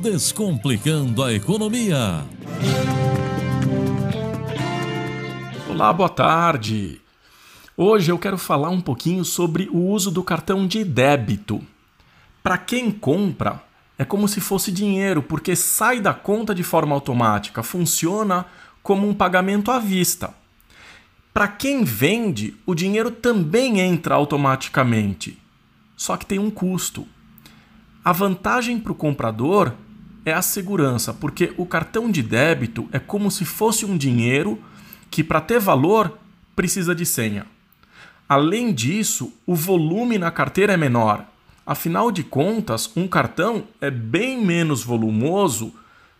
Descomplicando a Economia. Olá, boa tarde. Hoje eu quero falar um pouquinho sobre o uso do cartão de débito. Para quem compra, é como se fosse dinheiro, porque sai da conta de forma automática, funciona como um pagamento à vista. Para quem vende, o dinheiro também entra automaticamente, só que tem um custo. A vantagem para o comprador é a segurança, porque o cartão de débito é como se fosse um dinheiro que, para ter valor, precisa de senha. Além disso, o volume na carteira é menor. Afinal de contas, um cartão é bem menos volumoso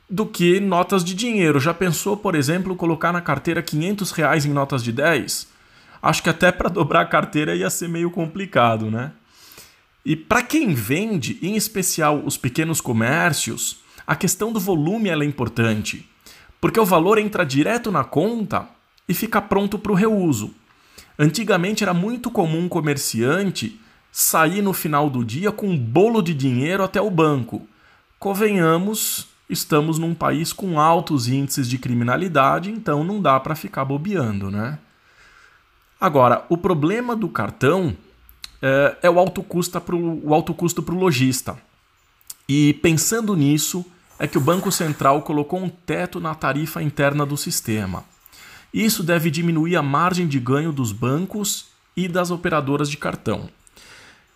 do que notas de dinheiro. Já pensou, por exemplo, colocar na carteira 500 reais em notas de 10? Acho que até para dobrar a carteira ia ser meio complicado, né? E para quem vende, em especial os pequenos comércios, a questão do volume é importante, porque o valor entra direto na conta e fica pronto para o reuso. Antigamente era muito comum um comerciante sair no final do dia com um bolo de dinheiro até o banco. Convenhamos, estamos num país com altos índices de criminalidade, então não dá para ficar bobeando, né? Agora, o problema do cartão é, é o alto custo para o alto custo para o lojista. E pensando nisso, é que o Banco Central colocou um teto na tarifa interna do sistema. Isso deve diminuir a margem de ganho dos bancos e das operadoras de cartão.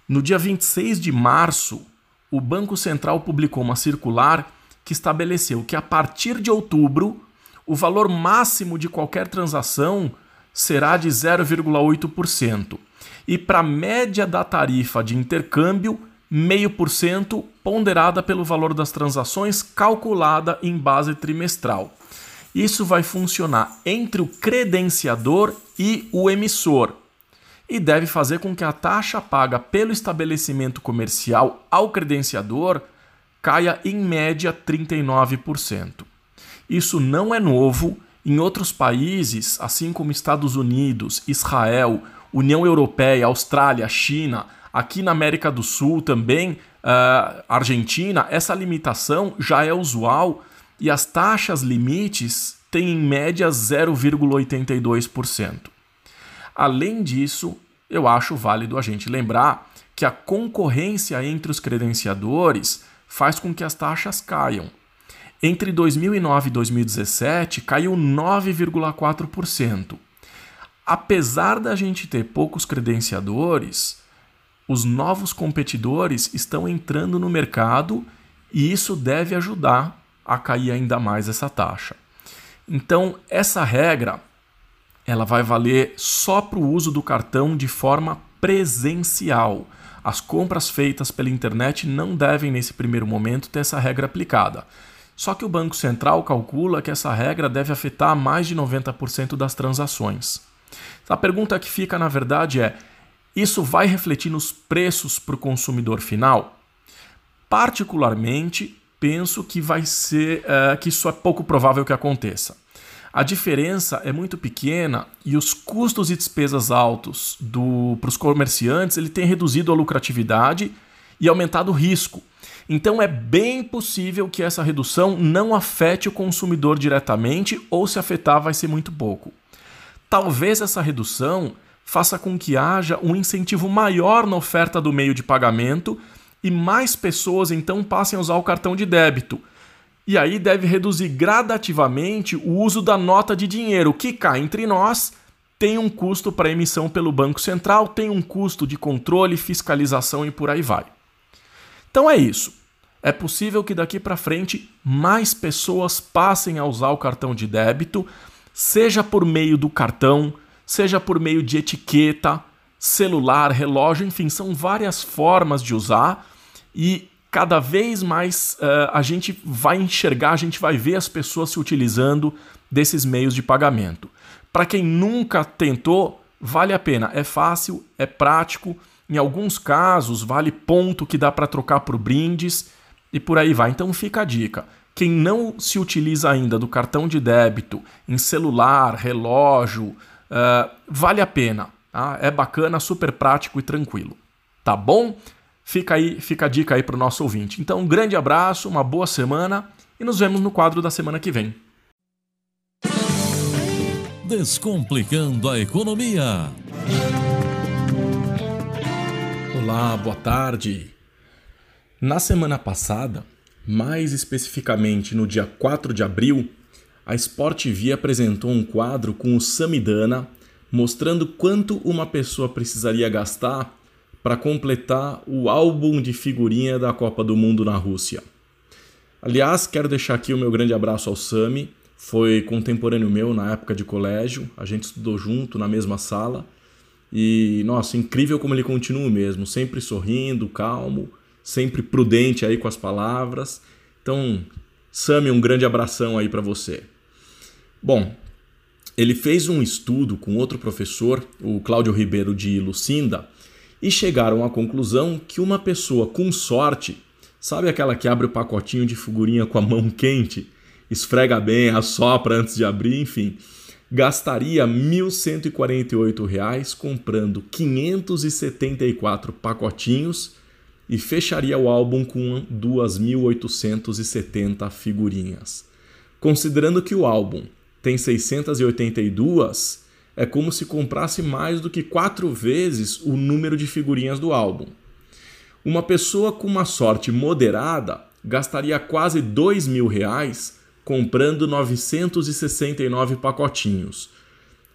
No dia 26 de março, o Banco Central publicou uma circular que estabeleceu que a partir de outubro o valor máximo de qualquer transação será de 0,8% e para a média da tarifa de intercâmbio, 0,5% ponderada pelo valor das transações calculada em base trimestral. Isso vai funcionar entre o credenciador e o emissor e deve fazer com que a taxa paga pelo estabelecimento comercial ao credenciador caia em média 39%. Isso não é novo. Em outros países, assim como Estados Unidos, Israel, União Europeia, Austrália, China, aqui na América do Sul também, uh, Argentina, essa limitação já é usual e as taxas limites têm em média 0,82%. Além disso, eu acho válido a gente lembrar que a concorrência entre os credenciadores faz com que as taxas caiam. Entre 2009 e 2017, caiu 9,4%. Apesar da gente ter poucos credenciadores, os novos competidores estão entrando no mercado e isso deve ajudar a cair ainda mais essa taxa. Então, essa regra ela vai valer só para o uso do cartão de forma presencial. As compras feitas pela internet não devem, nesse primeiro momento, ter essa regra aplicada. Só que o Banco Central calcula que essa regra deve afetar mais de 90% das transações. A pergunta que fica, na verdade, é: isso vai refletir nos preços para o consumidor final? Particularmente, penso que vai ser é, que isso é pouco provável que aconteça. A diferença é muito pequena e os custos e despesas altos para os comerciantes ele tem reduzido a lucratividade e aumentado o risco. Então é bem possível que essa redução não afete o consumidor diretamente ou se afetar vai ser muito pouco. Talvez essa redução faça com que haja um incentivo maior na oferta do meio de pagamento e mais pessoas então passem a usar o cartão de débito. E aí deve reduzir gradativamente o uso da nota de dinheiro, que cá entre nós tem um custo para emissão pelo Banco Central, tem um custo de controle, fiscalização e por aí vai. Então é isso. É possível que daqui para frente mais pessoas passem a usar o cartão de débito seja por meio do cartão, seja por meio de etiqueta, celular, relógio, enfim, são várias formas de usar e cada vez mais uh, a gente vai enxergar, a gente vai ver as pessoas se utilizando desses meios de pagamento. Para quem nunca tentou, vale a pena, é fácil, é prático, em alguns casos vale ponto que dá para trocar por brindes e por aí vai. Então fica a dica. Quem não se utiliza ainda do cartão de débito em celular, relógio, uh, vale a pena. Tá? É bacana, super prático e tranquilo. Tá bom? Fica aí, fica a dica aí para o nosso ouvinte. Então, um grande abraço, uma boa semana e nos vemos no quadro da semana que vem. Descomplicando a economia. Olá, boa tarde. Na semana passada, mais especificamente no dia 4 de abril, a Sport TV apresentou um quadro com o Samidana mostrando quanto uma pessoa precisaria gastar para completar o álbum de figurinha da Copa do Mundo na Rússia. Aliás, quero deixar aqui o meu grande abraço ao Sami, foi contemporâneo meu na época de colégio, a gente estudou junto na mesma sala e, nossa, incrível como ele continua mesmo, sempre sorrindo, calmo, sempre prudente aí com as palavras. Então, Sami, um grande abração aí para você. Bom, ele fez um estudo com outro professor, o Cláudio Ribeiro de Lucinda, e chegaram à conclusão que uma pessoa com sorte, sabe aquela que abre o pacotinho de figurinha com a mão quente, esfrega bem, assopra antes de abrir, enfim, gastaria R$ 1.148 comprando 574 pacotinhos e fecharia o álbum com 2.870 figurinhas. Considerando que o álbum tem 682, é como se comprasse mais do que quatro vezes o número de figurinhas do álbum. Uma pessoa com uma sorte moderada gastaria quase dois mil reais comprando 969 pacotinhos.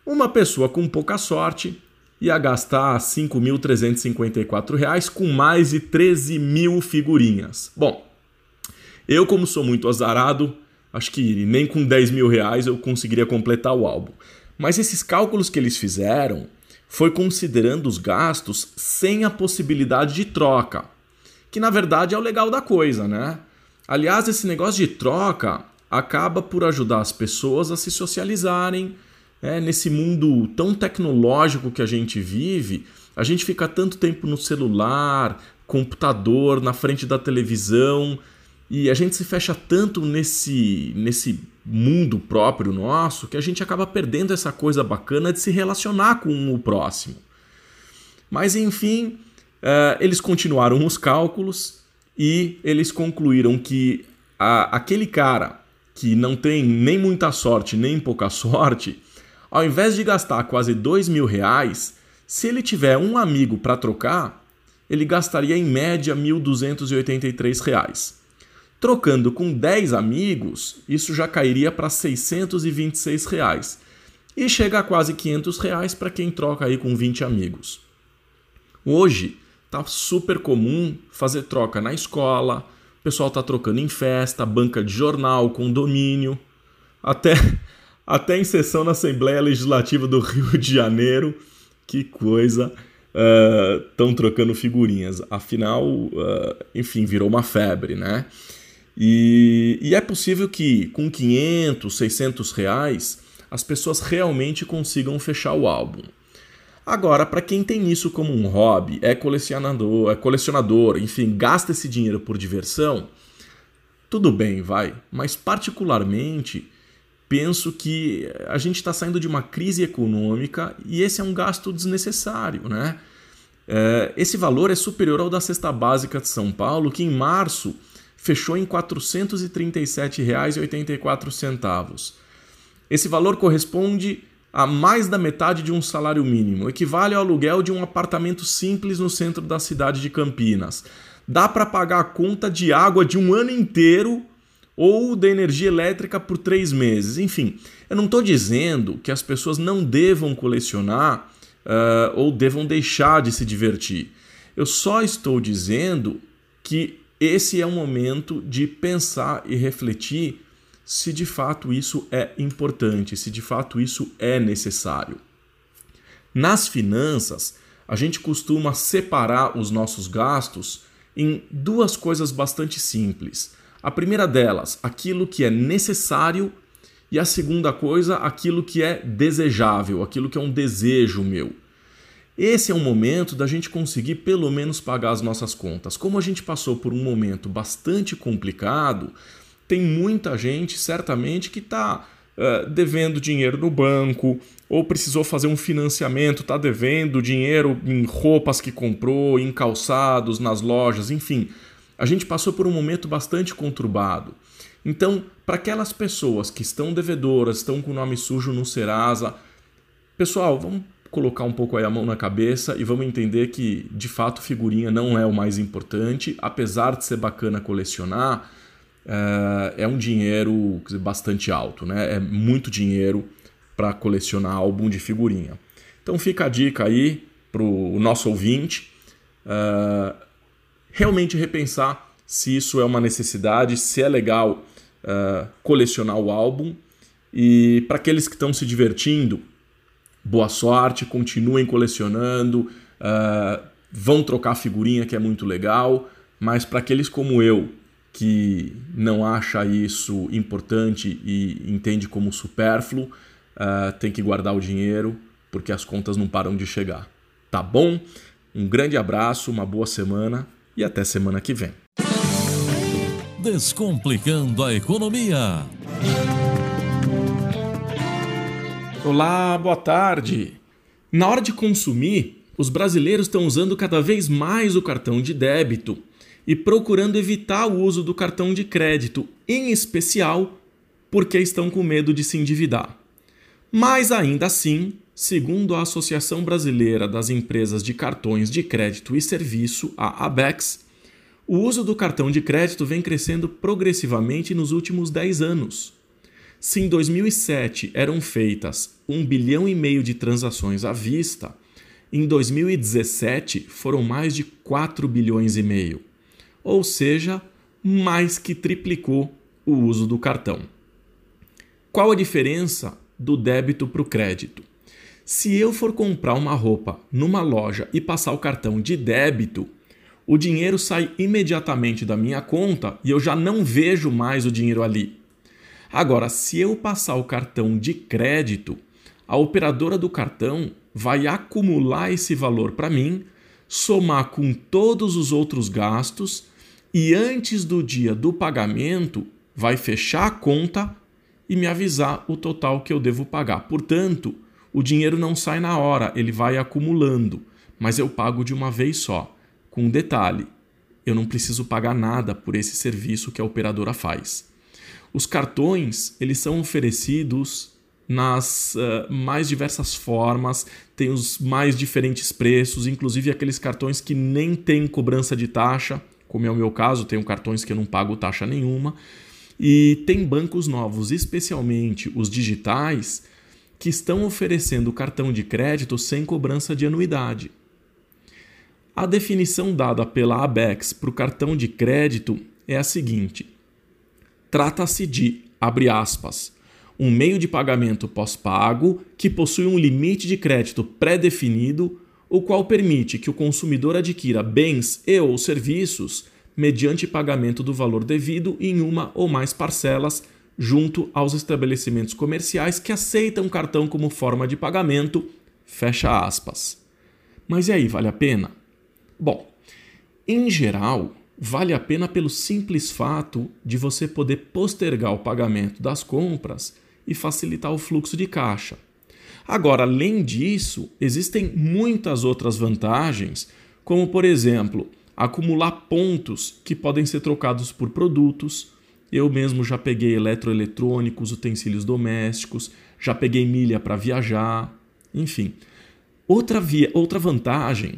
Uma pessoa com pouca sorte ia gastar R$ 5.354 com mais de 13 mil figurinhas. Bom, eu como sou muito azarado, Acho que nem com 10 mil reais eu conseguiria completar o álbum. Mas esses cálculos que eles fizeram foi considerando os gastos sem a possibilidade de troca, que na verdade é o legal da coisa, né? Aliás, esse negócio de troca acaba por ajudar as pessoas a se socializarem. Né? Nesse mundo tão tecnológico que a gente vive, a gente fica tanto tempo no celular, computador, na frente da televisão e a gente se fecha tanto nesse, nesse mundo próprio nosso que a gente acaba perdendo essa coisa bacana de se relacionar com o próximo. Mas enfim, uh, eles continuaram os cálculos e eles concluíram que a, aquele cara que não tem nem muita sorte nem pouca sorte, ao invés de gastar quase dois mil reais, se ele tiver um amigo para trocar, ele gastaria em média R$ 1.283. Trocando com 10 amigos, isso já cairia para 626 reais. E chega a quase 500 reais para quem troca aí com 20 amigos. Hoje tá super comum fazer troca na escola, o pessoal tá trocando em festa, banca de jornal, condomínio, até até em sessão na Assembleia Legislativa do Rio de Janeiro. Que coisa! Estão uh, trocando figurinhas. Afinal, uh, enfim, virou uma febre, né? E, e é possível que com 500, 600 reais as pessoas realmente consigam fechar o álbum. Agora, para quem tem isso como um hobby, é colecionador, é colecionador, enfim, gasta esse dinheiro por diversão, tudo bem, vai. Mas particularmente penso que a gente está saindo de uma crise econômica e esse é um gasto desnecessário, né? É, esse valor é superior ao da cesta básica de São Paulo, que em março fechou em R$ 437,84. Esse valor corresponde a mais da metade de um salário mínimo, equivale ao aluguel de um apartamento simples no centro da cidade de Campinas. Dá para pagar a conta de água de um ano inteiro ou da energia elétrica por três meses. Enfim, eu não estou dizendo que as pessoas não devam colecionar uh, ou devam deixar de se divertir. Eu só estou dizendo que esse é o momento de pensar e refletir se de fato isso é importante, se de fato isso é necessário. Nas finanças, a gente costuma separar os nossos gastos em duas coisas bastante simples. A primeira delas, aquilo que é necessário, e a segunda coisa, aquilo que é desejável, aquilo que é um desejo meu. Esse é um momento da gente conseguir pelo menos pagar as nossas contas. Como a gente passou por um momento bastante complicado, tem muita gente certamente que está uh, devendo dinheiro no banco, ou precisou fazer um financiamento, está devendo dinheiro em roupas que comprou, em calçados, nas lojas, enfim. A gente passou por um momento bastante conturbado. Então, para aquelas pessoas que estão devedoras, estão com o nome sujo no Serasa, pessoal, vamos colocar um pouco a mão na cabeça e vamos entender que, de fato, figurinha não é o mais importante, apesar de ser bacana colecionar, é, é um dinheiro bastante alto, né? É muito dinheiro para colecionar álbum de figurinha. Então fica a dica aí para o nosso ouvinte uh, realmente repensar se isso é uma necessidade, se é legal uh, colecionar o álbum. E para aqueles que estão se divertindo, boa sorte, continuem colecionando, uh, vão trocar figurinha que é muito legal. Mas para aqueles como eu, que não acha isso importante e entende como supérfluo, uh, tem que guardar o dinheiro porque as contas não param de chegar. Tá bom? Um grande abraço, uma boa semana e até semana que vem. Descomplicando a economia. Olá, boa tarde. Na hora de consumir, os brasileiros estão usando cada vez mais o cartão de débito e procurando evitar o uso do cartão de crédito, em especial porque estão com medo de se endividar. Mas ainda assim, segundo a Associação Brasileira das Empresas de Cartões de Crédito e Serviço, a ABEX, o uso do cartão de crédito vem crescendo progressivamente nos últimos 10 anos. Se em 2007 eram feitas 1 bilhão e meio de transações à vista, em 2017 foram mais de 4 bilhões e meio, ou seja, mais que triplicou o uso do cartão. Qual a diferença do débito para o crédito. Se eu for comprar uma roupa numa loja e passar o cartão de débito, o dinheiro sai imediatamente da minha conta e eu já não vejo mais o dinheiro ali. Agora, se eu passar o cartão de crédito, a operadora do cartão vai acumular esse valor para mim, somar com todos os outros gastos e antes do dia do pagamento vai fechar a conta e me avisar o total que eu devo pagar. Portanto, o dinheiro não sai na hora, ele vai acumulando, mas eu pago de uma vez só. Com detalhe: eu não preciso pagar nada por esse serviço que a operadora faz. Os cartões, eles são oferecidos nas uh, mais diversas formas, tem os mais diferentes preços, inclusive aqueles cartões que nem têm cobrança de taxa, como é o meu caso, tenho cartões que eu não pago taxa nenhuma. E tem bancos novos, especialmente os digitais, que estão oferecendo cartão de crédito sem cobrança de anuidade. A definição dada pela ABEX para o cartão de crédito é a seguinte: trata-se de, abre aspas, um meio de pagamento pós-pago que possui um limite de crédito pré-definido, o qual permite que o consumidor adquira bens e ou serviços mediante pagamento do valor devido em uma ou mais parcelas junto aos estabelecimentos comerciais que aceitam cartão como forma de pagamento. Fecha aspas. Mas e aí, vale a pena? Bom, em geral, vale a pena pelo simples fato de você poder postergar o pagamento das compras e facilitar o fluxo de caixa. Agora, além disso, existem muitas outras vantagens, como por exemplo, acumular pontos que podem ser trocados por produtos. Eu mesmo já peguei eletroeletrônicos, utensílios domésticos, já peguei milha para viajar, enfim. Outra, via, outra vantagem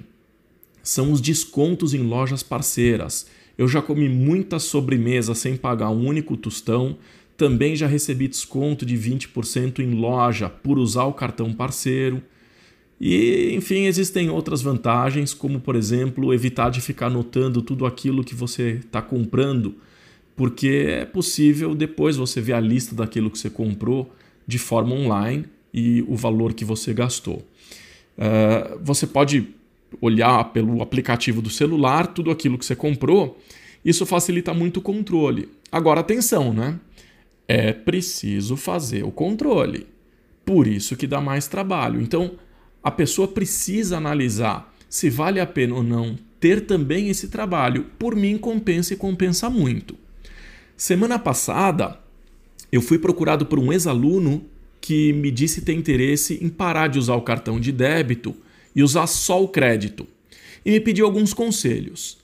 são os descontos em lojas parceiras. Eu já comi muita sobremesa sem pagar um único tostão. Também já recebi desconto de 20% em loja por usar o cartão parceiro. E, enfim, existem outras vantagens, como, por exemplo, evitar de ficar anotando tudo aquilo que você está comprando, porque é possível depois você ver a lista daquilo que você comprou de forma online e o valor que você gastou. Uh, você pode olhar pelo aplicativo do celular tudo aquilo que você comprou, isso facilita muito o controle. Agora, atenção, né? É preciso fazer o controle. Por isso que dá mais trabalho. Então, a pessoa precisa analisar se vale a pena ou não ter também esse trabalho. Por mim, compensa e compensa muito. Semana passada, eu fui procurado por um ex-aluno que me disse ter interesse em parar de usar o cartão de débito e usar só o crédito. E me pediu alguns conselhos.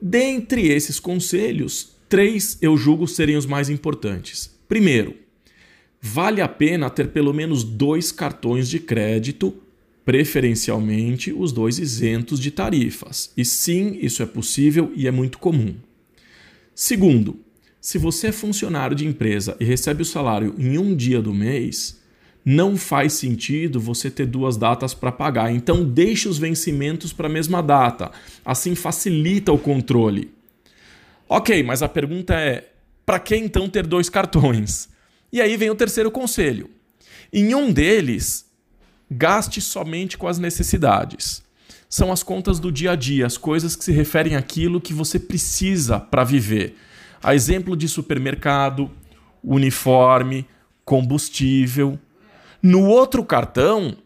Dentre esses conselhos, três eu julgo serem os mais importantes. Primeiro, vale a pena ter pelo menos dois cartões de crédito, preferencialmente os dois isentos de tarifas. E sim, isso é possível e é muito comum. Segundo, se você é funcionário de empresa e recebe o salário em um dia do mês, não faz sentido você ter duas datas para pagar. Então deixe os vencimentos para a mesma data. Assim facilita o controle. Ok, mas a pergunta é: para que então ter dois cartões? E aí vem o terceiro conselho. Em um deles, gaste somente com as necessidades. São as contas do dia a dia, as coisas que se referem àquilo que você precisa para viver. A exemplo de supermercado, uniforme, combustível. No outro cartão,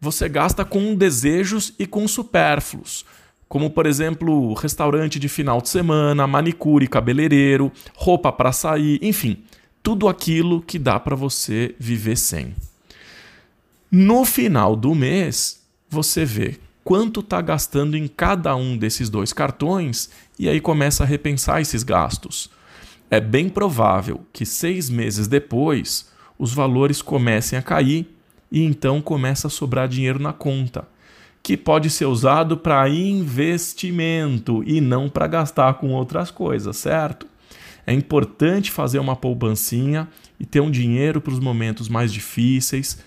você gasta com desejos e com supérfluos, como por exemplo, restaurante de final de semana, manicure, cabeleireiro, roupa para sair, enfim, tudo aquilo que dá para você viver sem. No final do mês, você vê quanto está gastando em cada um desses dois cartões e aí começa a repensar esses gastos. É bem provável que seis meses depois os valores comecem a cair e então começa a sobrar dinheiro na conta, que pode ser usado para investimento e não para gastar com outras coisas, certo? É importante fazer uma poupancinha e ter um dinheiro para os momentos mais difíceis,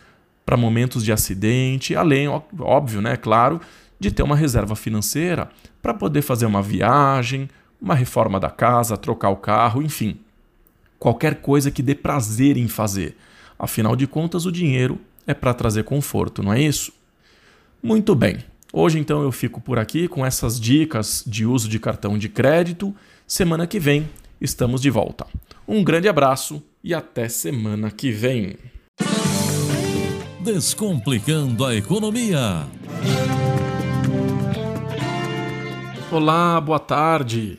para momentos de acidente, além, óbvio, né, claro, de ter uma reserva financeira para poder fazer uma viagem, uma reforma da casa, trocar o carro, enfim, qualquer coisa que dê prazer em fazer. Afinal de contas, o dinheiro é para trazer conforto, não é isso? Muito bem. Hoje então eu fico por aqui com essas dicas de uso de cartão de crédito. Semana que vem estamos de volta. Um grande abraço e até semana que vem. Descomplicando a economia. Olá, boa tarde.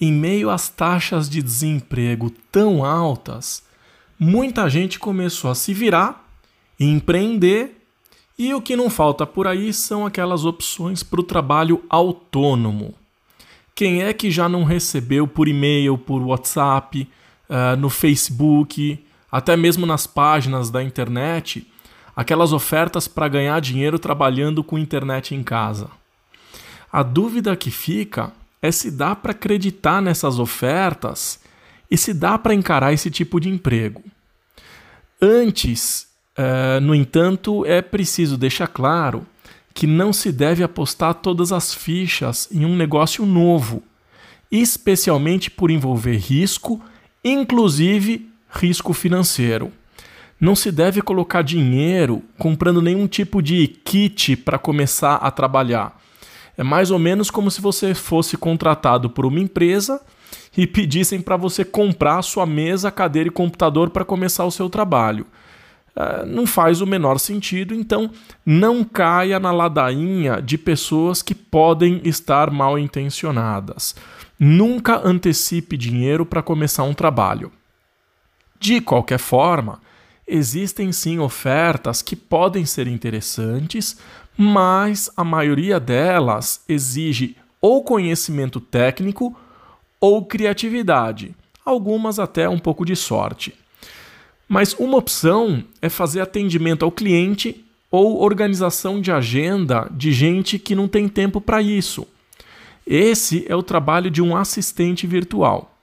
Em meio às taxas de desemprego tão altas, muita gente começou a se virar, empreender, e o que não falta por aí são aquelas opções para o trabalho autônomo. Quem é que já não recebeu por e-mail, por WhatsApp, uh, no Facebook, até mesmo nas páginas da internet, aquelas ofertas para ganhar dinheiro trabalhando com internet em casa? A dúvida que fica é se dá para acreditar nessas ofertas e se dá para encarar esse tipo de emprego. Antes, uh, no entanto, é preciso deixar claro que não se deve apostar todas as fichas em um negócio novo, especialmente por envolver risco, inclusive risco financeiro. Não se deve colocar dinheiro comprando nenhum tipo de kit para começar a trabalhar é mais ou menos como se você fosse contratado por uma empresa e pedissem para você comprar sua mesa, cadeira e computador para começar o seu trabalho. É, não faz o menor sentido, então não caia na ladainha de pessoas que podem estar mal intencionadas. Nunca antecipe dinheiro para começar um trabalho. De qualquer forma, existem sim ofertas que podem ser interessantes, mas a maioria delas exige ou conhecimento técnico ou criatividade, algumas até um pouco de sorte. Mas uma opção é fazer atendimento ao cliente ou organização de agenda de gente que não tem tempo para isso. Esse é o trabalho de um assistente virtual.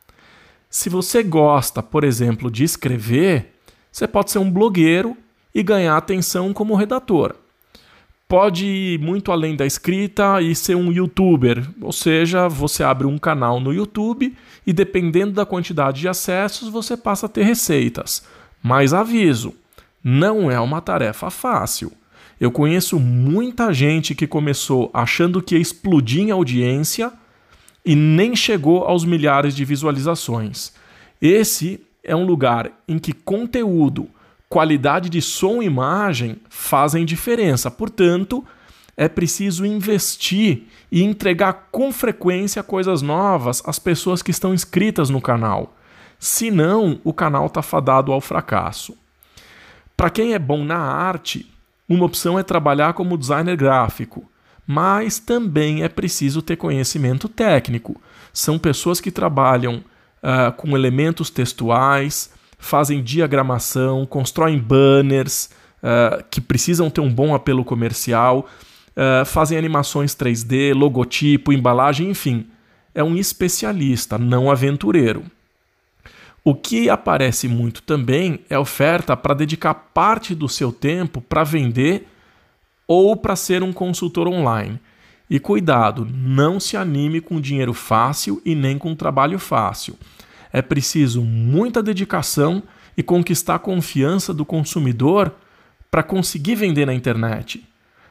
Se você gosta, por exemplo, de escrever, você pode ser um blogueiro e ganhar atenção como redator pode ir muito além da escrita e ser um youtuber, ou seja, você abre um canal no YouTube e dependendo da quantidade de acessos você passa a ter receitas. Mas aviso, não é uma tarefa fácil. Eu conheço muita gente que começou achando que ia explodir em audiência e nem chegou aos milhares de visualizações. Esse é um lugar em que conteúdo qualidade de som e imagem fazem diferença. Portanto, é preciso investir e entregar com frequência coisas novas às pessoas que estão inscritas no canal. senão o canal está fadado ao fracasso. Para quem é bom na arte, uma opção é trabalhar como designer gráfico, mas também é preciso ter conhecimento técnico. São pessoas que trabalham uh, com elementos textuais, fazem diagramação, constroem banners uh, que precisam ter um bom apelo comercial, uh, fazem animações 3D, logotipo, embalagem, enfim. É um especialista, não aventureiro. O que aparece muito também é oferta para dedicar parte do seu tempo para vender ou para ser um consultor online. E cuidado, não se anime com dinheiro fácil e nem com trabalho fácil. É preciso muita dedicação e conquistar a confiança do consumidor para conseguir vender na internet.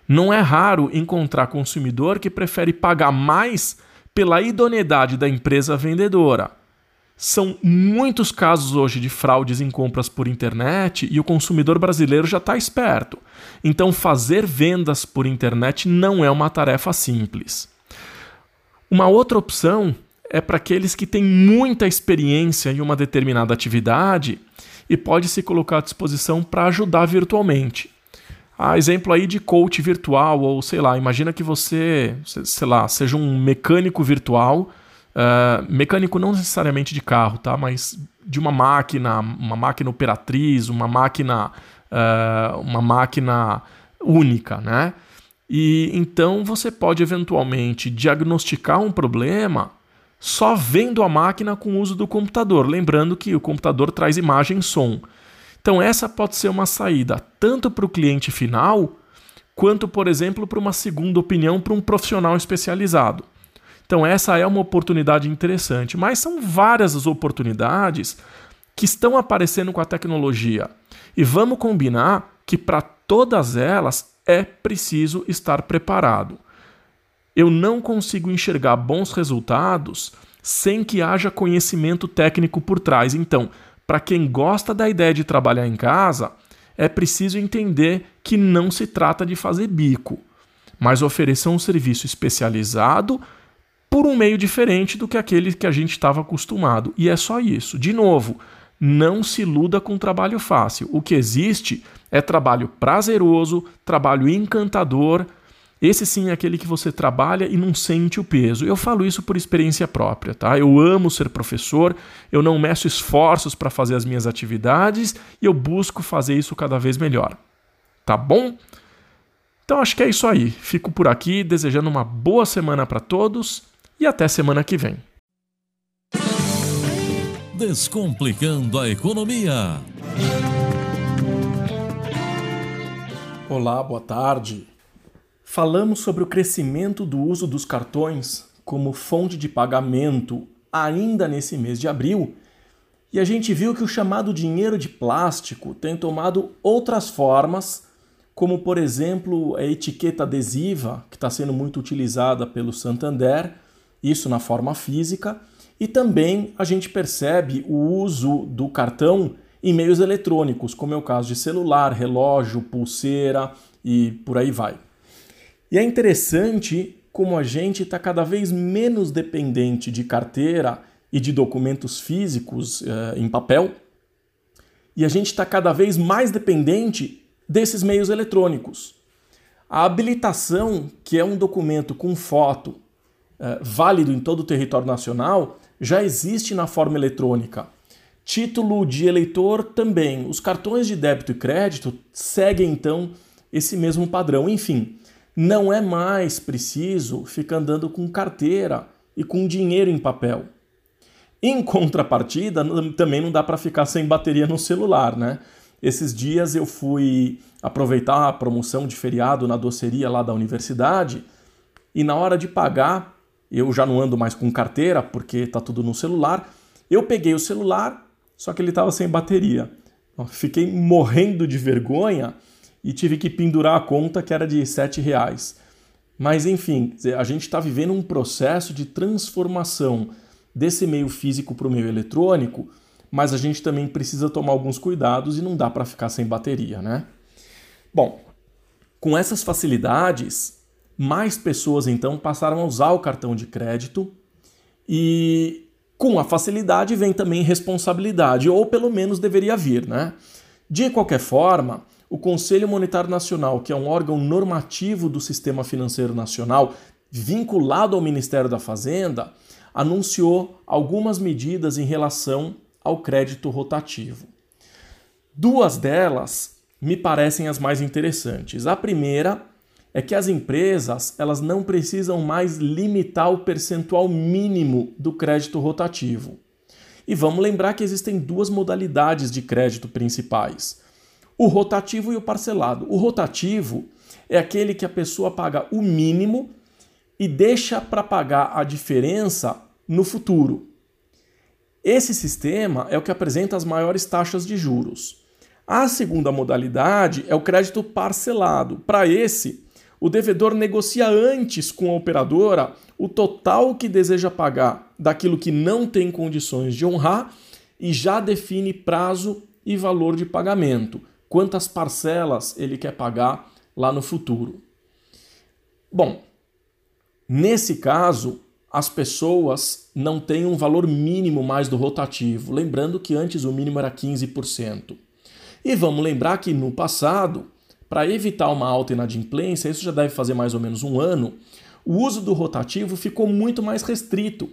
Não é raro encontrar consumidor que prefere pagar mais pela idoneidade da empresa vendedora. São muitos casos hoje de fraudes em compras por internet e o consumidor brasileiro já está esperto. Então, fazer vendas por internet não é uma tarefa simples. Uma outra opção é para aqueles que têm muita experiência em uma determinada atividade e pode se colocar à disposição para ajudar virtualmente. Ah, exemplo aí de coach virtual, ou sei lá, imagina que você, sei lá, seja um mecânico virtual, uh, mecânico não necessariamente de carro, tá? Mas de uma máquina, uma máquina operatriz, uma máquina, uh, uma máquina única, né? E então você pode eventualmente diagnosticar um problema só vendo a máquina com o uso do computador, lembrando que o computador traz imagem e som. Então, essa pode ser uma saída tanto para o cliente final, quanto, por exemplo, para uma segunda opinião para um profissional especializado. Então, essa é uma oportunidade interessante, mas são várias as oportunidades que estão aparecendo com a tecnologia. E vamos combinar que para todas elas é preciso estar preparado eu não consigo enxergar bons resultados sem que haja conhecimento técnico por trás. Então, para quem gosta da ideia de trabalhar em casa, é preciso entender que não se trata de fazer bico, mas oferecer um serviço especializado por um meio diferente do que aquele que a gente estava acostumado. E é só isso. De novo, não se iluda com trabalho fácil. O que existe é trabalho prazeroso, trabalho encantador esse sim é aquele que você trabalha e não sente o peso. Eu falo isso por experiência própria, tá? Eu amo ser professor, eu não meço esforços para fazer as minhas atividades e eu busco fazer isso cada vez melhor. Tá bom? Então acho que é isso aí. Fico por aqui desejando uma boa semana para todos e até semana que vem. Descomplicando a economia. Olá, boa tarde. Falamos sobre o crescimento do uso dos cartões como fonte de pagamento ainda nesse mês de abril, e a gente viu que o chamado dinheiro de plástico tem tomado outras formas, como por exemplo a etiqueta adesiva, que está sendo muito utilizada pelo Santander, isso na forma física, e também a gente percebe o uso do cartão em meios eletrônicos, como é o caso de celular, relógio, pulseira e por aí vai. E é interessante como a gente está cada vez menos dependente de carteira e de documentos físicos uh, em papel, e a gente está cada vez mais dependente desses meios eletrônicos. A habilitação, que é um documento com foto uh, válido em todo o território nacional, já existe na forma eletrônica. Título de eleitor também. Os cartões de débito e crédito seguem então esse mesmo padrão. Enfim, não é mais preciso ficar andando com carteira e com dinheiro em papel. Em contrapartida, também não dá para ficar sem bateria no celular, né? Esses dias eu fui aproveitar a promoção de feriado na doceria lá da universidade e na hora de pagar, eu já não ando mais com carteira porque tá tudo no celular. Eu peguei o celular, só que ele estava sem bateria. Fiquei morrendo de vergonha e tive que pendurar a conta que era de sete reais. Mas enfim, a gente está vivendo um processo de transformação desse meio físico para o meio eletrônico, mas a gente também precisa tomar alguns cuidados e não dá para ficar sem bateria, né? Bom, com essas facilidades, mais pessoas então passaram a usar o cartão de crédito e Com a facilidade vem também responsabilidade, ou pelo menos deveria vir, né? De qualquer forma, o Conselho Monetário Nacional, que é um órgão normativo do sistema financeiro nacional, vinculado ao Ministério da Fazenda, anunciou algumas medidas em relação ao crédito rotativo. Duas delas me parecem as mais interessantes. A primeira é que as empresas elas não precisam mais limitar o percentual mínimo do crédito rotativo. E vamos lembrar que existem duas modalidades de crédito principais: o rotativo e o parcelado. O rotativo é aquele que a pessoa paga o mínimo e deixa para pagar a diferença no futuro. Esse sistema é o que apresenta as maiores taxas de juros. A segunda modalidade é o crédito parcelado. Para esse, o devedor negocia antes com a operadora o total que deseja pagar daquilo que não tem condições de honrar e já define prazo e valor de pagamento, quantas parcelas ele quer pagar lá no futuro. Bom, nesse caso, as pessoas não têm um valor mínimo mais do rotativo, lembrando que antes o mínimo era 15%. E vamos lembrar que no passado para evitar uma alta inadimplência, isso já deve fazer mais ou menos um ano, o uso do rotativo ficou muito mais restrito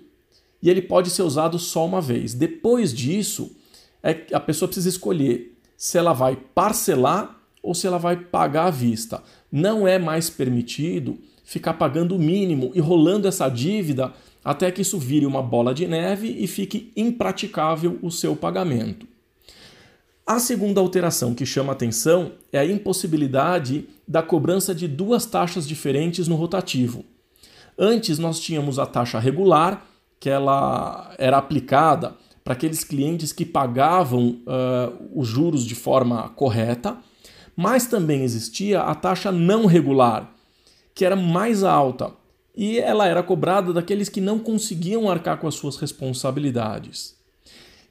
e ele pode ser usado só uma vez. Depois disso, é, a pessoa precisa escolher se ela vai parcelar ou se ela vai pagar à vista. Não é mais permitido ficar pagando o mínimo e rolando essa dívida até que isso vire uma bola de neve e fique impraticável o seu pagamento. A segunda alteração que chama atenção é a impossibilidade da cobrança de duas taxas diferentes no rotativo. Antes nós tínhamos a taxa regular, que ela era aplicada para aqueles clientes que pagavam uh, os juros de forma correta, mas também existia a taxa não regular, que era mais alta e ela era cobrada daqueles que não conseguiam arcar com as suas responsabilidades.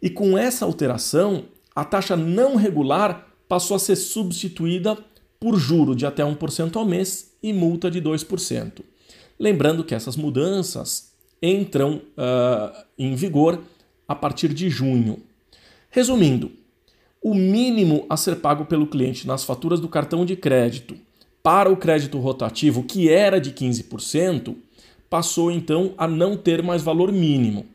E com essa alteração, a taxa não regular passou a ser substituída por juro de até 1% ao mês e multa de 2%. Lembrando que essas mudanças entram uh, em vigor a partir de junho. Resumindo, o mínimo a ser pago pelo cliente nas faturas do cartão de crédito para o crédito rotativo, que era de 15%, passou então a não ter mais valor mínimo.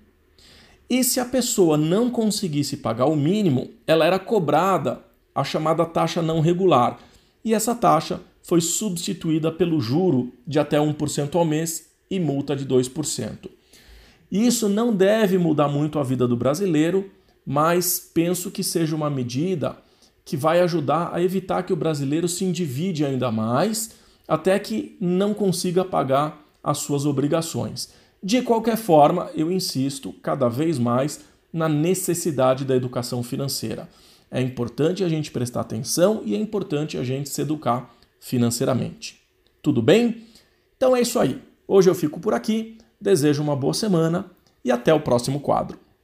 E se a pessoa não conseguisse pagar o mínimo, ela era cobrada a chamada taxa não regular. E essa taxa foi substituída pelo juro de até 1% ao mês e multa de 2%. Isso não deve mudar muito a vida do brasileiro, mas penso que seja uma medida que vai ajudar a evitar que o brasileiro se endivide ainda mais, até que não consiga pagar as suas obrigações. De qualquer forma, eu insisto cada vez mais na necessidade da educação financeira. É importante a gente prestar atenção e é importante a gente se educar financeiramente. Tudo bem? Então é isso aí. Hoje eu fico por aqui, desejo uma boa semana e até o próximo quadro.